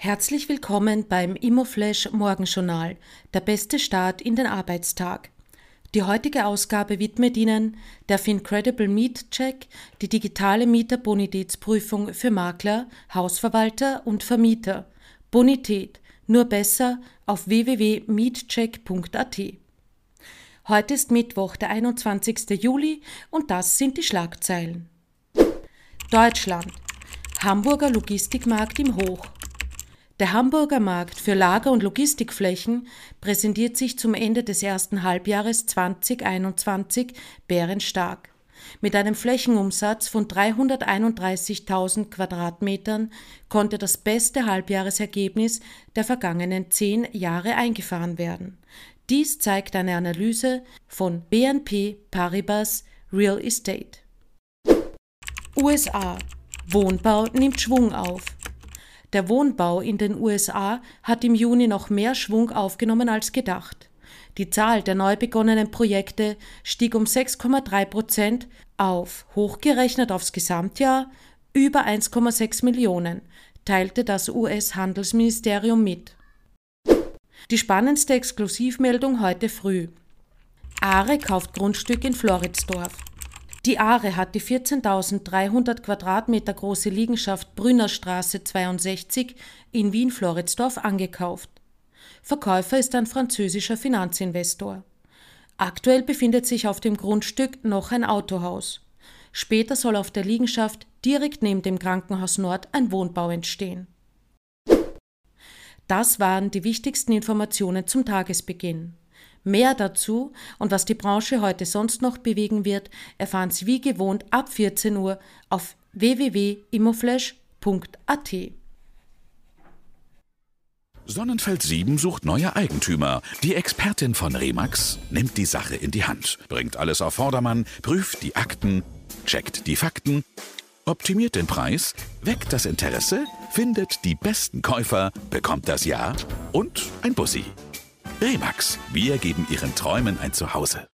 Herzlich willkommen beim Immoflash Morgenjournal, der beste Start in den Arbeitstag. Die heutige Ausgabe widmet Ihnen der Fincredible Meet Check, die digitale Mieterbonitätsprüfung für Makler, Hausverwalter und Vermieter. Bonität nur besser auf www.meetcheck.at. Heute ist Mittwoch, der 21. Juli und das sind die Schlagzeilen. Deutschland. Hamburger Logistikmarkt im Hoch. Der Hamburger Markt für Lager- und Logistikflächen präsentiert sich zum Ende des ersten Halbjahres 2021 bärenstark. Mit einem Flächenumsatz von 331.000 Quadratmetern konnte das beste Halbjahresergebnis der vergangenen zehn Jahre eingefahren werden. Dies zeigt eine Analyse von BNP Paribas Real Estate. USA Wohnbau nimmt Schwung auf. Der Wohnbau in den USA hat im Juni noch mehr Schwung aufgenommen als gedacht. Die Zahl der neu begonnenen Projekte stieg um 6,3 Prozent auf, hochgerechnet aufs Gesamtjahr über 1,6 Millionen, teilte das US-Handelsministerium mit. Die spannendste Exklusivmeldung heute früh. Are kauft Grundstück in Floridsdorf. Die Aare hat die 14.300 Quadratmeter große Liegenschaft Brünnerstraße 62 in Wien-Floridsdorf angekauft. Verkäufer ist ein französischer Finanzinvestor. Aktuell befindet sich auf dem Grundstück noch ein Autohaus. Später soll auf der Liegenschaft direkt neben dem Krankenhaus Nord ein Wohnbau entstehen. Das waren die wichtigsten Informationen zum Tagesbeginn. Mehr dazu und was die Branche heute sonst noch bewegen wird, erfahren Sie wie gewohnt ab 14 Uhr auf www.immoflash.at. Sonnenfeld 7 sucht neue Eigentümer. Die Expertin von Remax nimmt die Sache in die Hand, bringt alles auf Vordermann, prüft die Akten, checkt die Fakten, optimiert den Preis, weckt das Interesse, findet die besten Käufer, bekommt das Ja und ein Bussi. Remax, wir geben Ihren Träumen ein Zuhause.